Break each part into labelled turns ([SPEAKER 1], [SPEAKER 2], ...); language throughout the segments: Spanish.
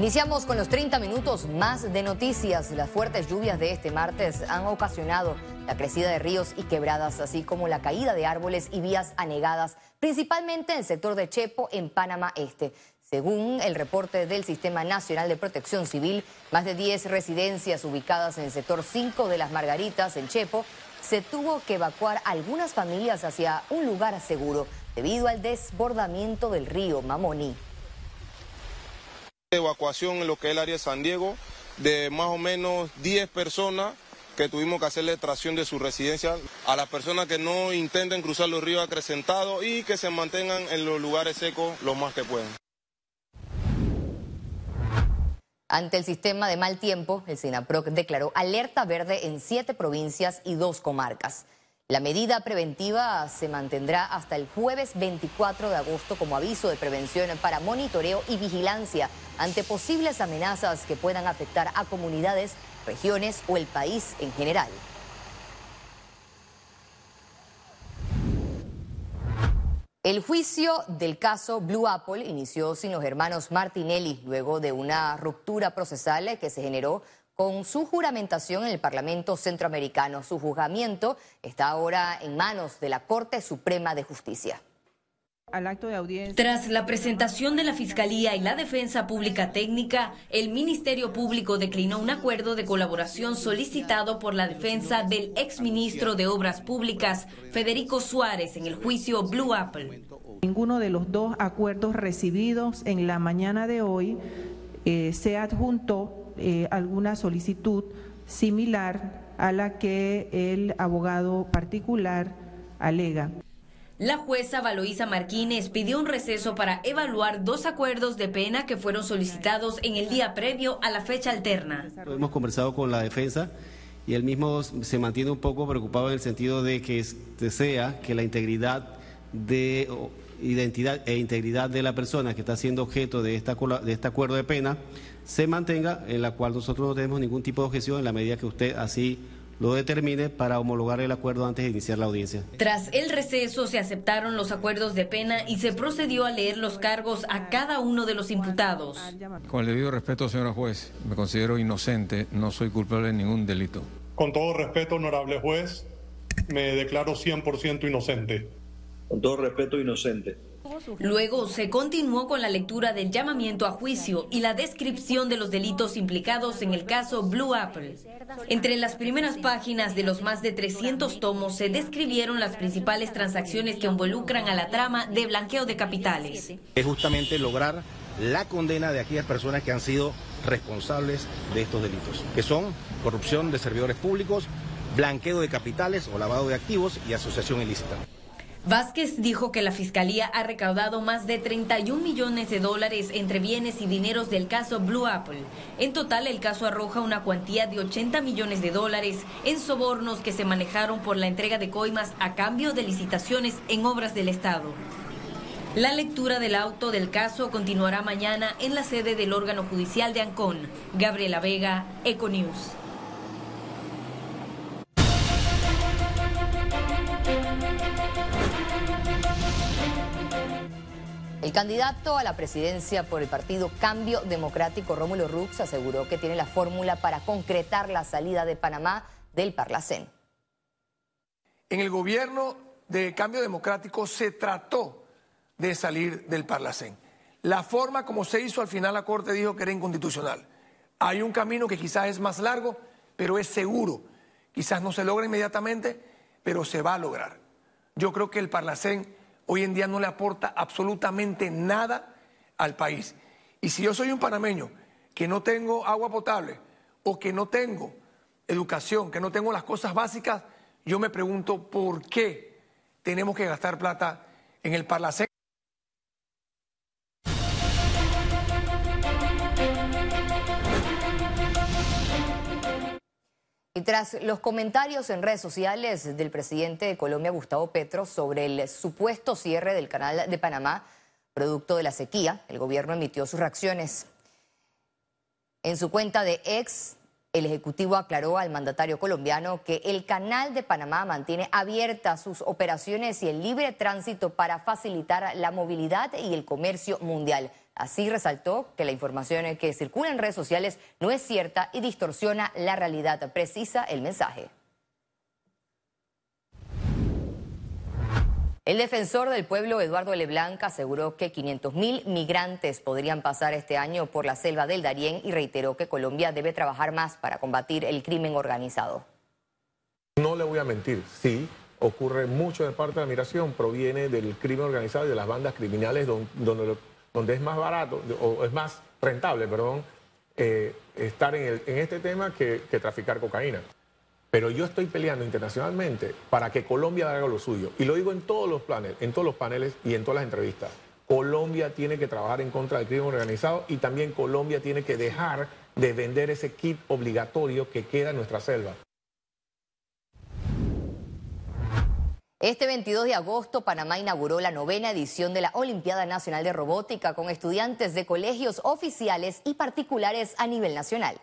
[SPEAKER 1] Iniciamos con los 30 minutos más de noticias. Las fuertes lluvias de este martes han ocasionado la crecida de ríos y quebradas, así como la caída de árboles y vías anegadas, principalmente en el sector de Chepo, en Panamá Este. Según el reporte del Sistema Nacional de Protección Civil, más de 10 residencias ubicadas en el sector 5 de las Margaritas, en Chepo, se tuvo que evacuar algunas familias hacia un lugar seguro debido al desbordamiento del río Mamoni.
[SPEAKER 2] Evacuación en lo que es el área de San Diego de más o menos 10 personas que tuvimos que hacerle tracción de su residencia a las personas que no intenten cruzar los ríos acrecentados y que se mantengan en los lugares secos lo más que puedan.
[SPEAKER 1] Ante el sistema de mal tiempo, el SINAPROC declaró alerta verde en siete provincias y dos comarcas. La medida preventiva se mantendrá hasta el jueves 24 de agosto como aviso de prevención para monitoreo y vigilancia ante posibles amenazas que puedan afectar a comunidades, regiones o el país en general. El juicio del caso Blue Apple inició sin los hermanos Martinelli luego de una ruptura procesal que se generó con su juramentación en el Parlamento Centroamericano. Su juzgamiento está ahora en manos de la Corte Suprema de Justicia.
[SPEAKER 3] Tras la presentación de la Fiscalía y la Defensa Pública Técnica, el Ministerio Público declinó un acuerdo de colaboración solicitado por la defensa del exministro de Obras Públicas, Federico Suárez, en el juicio Blue Apple.
[SPEAKER 4] Ninguno de los dos acuerdos recibidos en la mañana de hoy eh, se adjuntó eh, alguna solicitud similar a la que el abogado particular alega.
[SPEAKER 3] La jueza Valoisa Marquínez pidió un receso para evaluar dos acuerdos de pena que fueron solicitados en el día previo a la fecha alterna.
[SPEAKER 5] Hemos conversado con la defensa y él mismo se mantiene un poco preocupado en el sentido de que desea que la integridad de identidad e integridad de la persona que está siendo objeto de, esta, de este acuerdo de pena se mantenga, en la cual nosotros no tenemos ningún tipo de objeción en la medida que usted así lo determine para homologar el acuerdo antes de iniciar la audiencia.
[SPEAKER 3] Tras el receso se aceptaron los acuerdos de pena y se procedió a leer los cargos a cada uno de los imputados.
[SPEAKER 6] Con el debido respeto, señora juez, me considero inocente, no soy culpable de ningún delito.
[SPEAKER 7] Con todo respeto, honorable juez, me declaro 100% inocente.
[SPEAKER 8] Con todo respeto, inocente.
[SPEAKER 3] Luego se continuó con la lectura del llamamiento a juicio y la descripción de los delitos implicados en el caso Blue Apple. Entre las primeras páginas de los más de 300 tomos se describieron las principales transacciones que involucran a la trama de blanqueo de capitales.
[SPEAKER 9] Es justamente lograr la condena de aquellas personas que han sido responsables de estos delitos, que son corrupción de servidores públicos, blanqueo de capitales o lavado de activos y asociación ilícita.
[SPEAKER 3] Vázquez dijo que la Fiscalía ha recaudado más de 31 millones de dólares entre bienes y dineros del caso Blue Apple. En total, el caso arroja una cuantía de 80 millones de dólares en sobornos que se manejaron por la entrega de coimas a cambio de licitaciones en obras del Estado. La lectura del auto del caso continuará mañana en la sede del órgano judicial de Ancón. Gabriela Vega, Econews.
[SPEAKER 1] El candidato a la presidencia por el partido Cambio Democrático, Rómulo Rux, aseguró que tiene la fórmula para concretar la salida de Panamá del Parlacén.
[SPEAKER 10] En el gobierno de Cambio Democrático se trató de salir del Parlacén. La forma como se hizo al final la Corte dijo que era inconstitucional. Hay un camino que quizás es más largo, pero es seguro. Quizás no se logra inmediatamente, pero se va a lograr. Yo creo que el Parlacén hoy en día no le aporta absolutamente nada al país. Y si yo soy un panameño que no tengo agua potable o que no tengo educación, que no tengo las cosas básicas, yo me pregunto por qué tenemos que gastar plata en el Parlacén.
[SPEAKER 1] Y tras los comentarios en redes sociales del presidente de Colombia, Gustavo Petro, sobre el supuesto cierre del canal de Panamá, producto de la sequía, el gobierno emitió sus reacciones. En su cuenta de ex, el Ejecutivo aclaró al mandatario colombiano que el canal de Panamá mantiene abiertas sus operaciones y el libre tránsito para facilitar la movilidad y el comercio mundial. Así resaltó que la información que circula en redes sociales no es cierta y distorsiona la realidad, precisa el mensaje. El defensor del pueblo, Eduardo Leblanc, aseguró que 500.000 migrantes podrían pasar este año por la selva del Darién y reiteró que Colombia debe trabajar más para combatir el crimen organizado.
[SPEAKER 11] No le voy a mentir, sí, ocurre mucho de parte de la migración, proviene del crimen organizado y de las bandas criminales donde, donde, es más barato o es más rentable, perdón, eh, estar en, este tema que traficar cocaína. Pero yo estoy peleando internacionalmente para que Colombia haga lo suyo. Y lo digo en todos los planes, en todos los paneles y en todas las entrevistas. Colombia tiene que trabajar en contra del crimen organizado y también Colombia tiene que dejar de vender ese kit obligatorio que queda en nuestra selva.
[SPEAKER 1] Este 22 de agosto, Panamá inauguró la novena edición de la Olimpiada Nacional de Robótica con estudiantes de colegios oficiales y particulares a nivel nacional.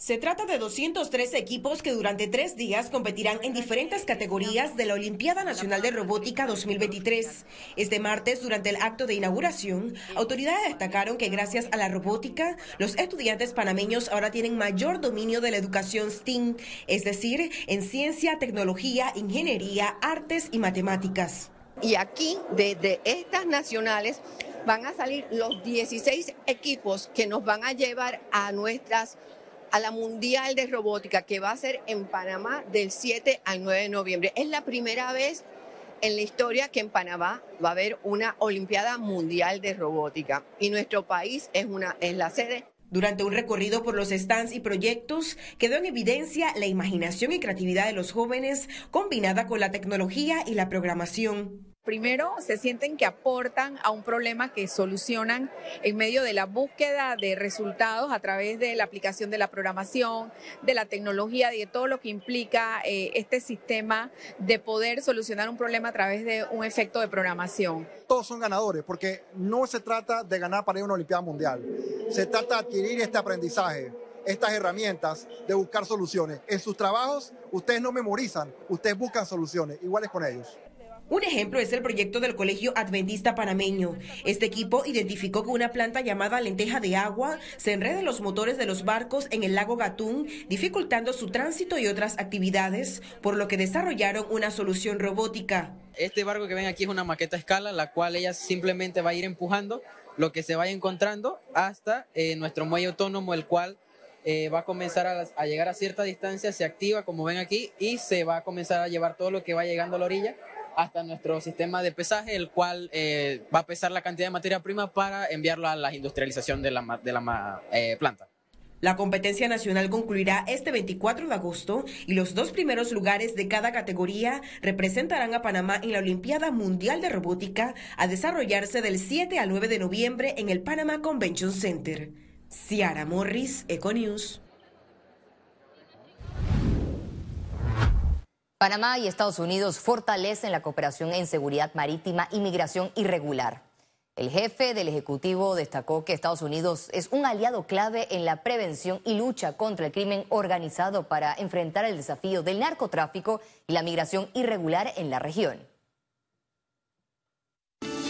[SPEAKER 12] Se trata de 203 equipos que durante tres días competirán en diferentes categorías de la Olimpiada Nacional de Robótica 2023. Este martes, durante el acto de inauguración, autoridades destacaron que gracias a la robótica, los estudiantes panameños ahora tienen mayor dominio de la educación STEAM, es decir, en ciencia, tecnología, ingeniería, artes y matemáticas.
[SPEAKER 13] Y aquí, desde estas nacionales, van a salir los 16 equipos que nos van a llevar a nuestras a la Mundial de Robótica que va a ser en Panamá del 7 al 9 de noviembre. Es la primera vez en la historia que en Panamá va a haber una Olimpiada Mundial de Robótica y nuestro país es, una, es la sede.
[SPEAKER 12] Durante un recorrido por los stands y proyectos, quedó en evidencia la imaginación y creatividad de los jóvenes combinada con la tecnología y la programación.
[SPEAKER 14] Primero, se sienten que aportan a un problema que solucionan en medio de la búsqueda de resultados a través de la aplicación de la programación, de la tecnología de todo lo que implica eh, este sistema de poder solucionar un problema a través de un efecto de programación.
[SPEAKER 15] Todos son ganadores porque no se trata de ganar para ir a una Olimpiada Mundial, se trata de adquirir este aprendizaje estas herramientas de buscar soluciones. En sus trabajos ustedes no memorizan, ustedes buscan soluciones, iguales con ellos.
[SPEAKER 12] Un ejemplo es el proyecto del Colegio Adventista Panameño. Este equipo identificó que una planta llamada lenteja de agua se enreda en los motores de los barcos en el lago Gatún, dificultando su tránsito y otras actividades, por lo que desarrollaron una solución robótica.
[SPEAKER 16] Este barco que ven aquí es una maqueta a escala, la cual ella simplemente va a ir empujando lo que se vaya encontrando hasta eh, nuestro muelle autónomo, el cual eh, va a comenzar a, a, llegar a cierta distancia, se activa como ven aquí y se va a comenzar a llevar todo lo que va llegando a la orilla hasta nuestro sistema de pesaje, el cual eh, va a pesar la cantidad de materia prima para enviarlo a la industrialización de la, de la eh, planta.
[SPEAKER 12] La competencia nacional concluirá este 24 de agosto y los dos primeros lugares de cada categoría representarán a Panamá en la Olimpiada Mundial de Robótica a desarrollarse del 7 al 9 de noviembre en el Panama Convention Center. Ciara Morris, Econews.
[SPEAKER 1] Panamá y Estados Unidos fortalecen la cooperación en seguridad marítima y migración irregular. El jefe del Ejecutivo destacó que Estados Unidos es un aliado clave en la prevención y lucha contra el crimen organizado para enfrentar el desafío del narcotráfico y la migración irregular en la región.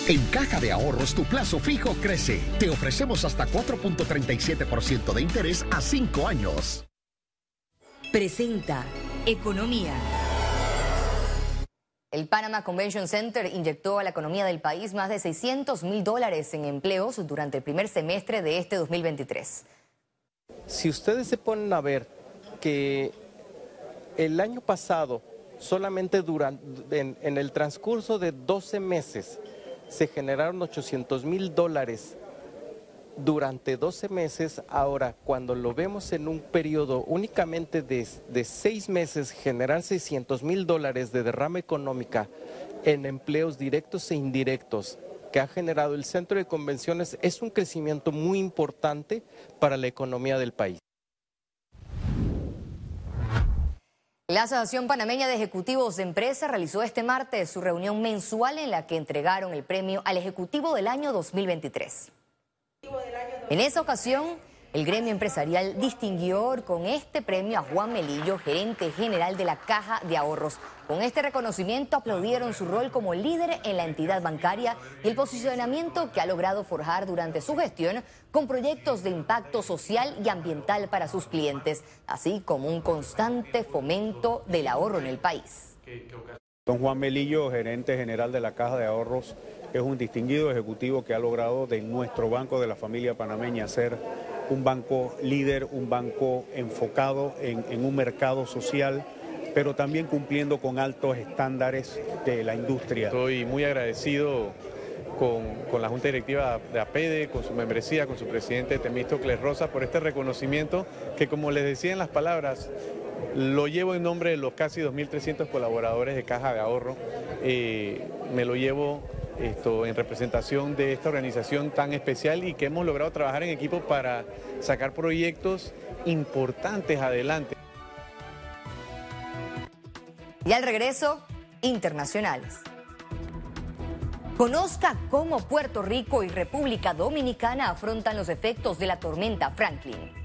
[SPEAKER 17] En Caja de Ahorros tu plazo fijo crece. Te ofrecemos hasta 4.37% de interés a 5 años.
[SPEAKER 1] Presenta Economía. El Panama Convention Center inyectó a la economía del país más de 600 mil dólares en empleos durante el primer semestre de este 2023.
[SPEAKER 18] Si ustedes se ponen a ver que el año pasado, solamente durante, en, en el transcurso de 12 meses, se generaron 800 mil dólares durante 12 meses, ahora cuando lo vemos en un periodo únicamente de, seis meses, generar 600 mil dólares de derrama económica en empleos directos e indirectos que ha generado el centro de convenciones es un crecimiento muy importante para la economía del país.
[SPEAKER 1] La Asociación Panameña de Ejecutivos de Empresa realizó este martes su reunión mensual en la que entregaron el premio al Ejecutivo del año 2023. En esa ocasión El gremio empresarial distinguió con este premio a Juan Melillo, gerente general de la Caja de Ahorros. Con este reconocimiento aplaudieron su rol como líder en la entidad bancaria y el posicionamiento que ha logrado forjar durante su gestión con proyectos de impacto social y ambiental para sus clientes, así como un constante fomento del ahorro en el país.
[SPEAKER 19] Don Juan Melillo, gerente general de la Caja de Ahorros, es un distinguido ejecutivo que ha logrado de nuestro banco de la familia panameña ser un banco líder, un banco enfocado en, un mercado social pero también cumpliendo con altos estándares de la industria.
[SPEAKER 20] Estoy muy agradecido con, con, la Junta Directiva de APEDE, con su membresía, con su presidente Temístocles Rosa, por este reconocimiento que, como les decía en las palabras, lo llevo en nombre de los casi 2.300 colaboradores de Caja de Ahorro. Eh, me lo llevo esto, en representación de esta organización tan especial y que hemos logrado trabajar en equipo para sacar proyectos importantes adelante.
[SPEAKER 1] Y al regreso, internacionales. Conozca cómo Puerto Rico y República Dominicana afrontan los efectos de la tormenta Franklin.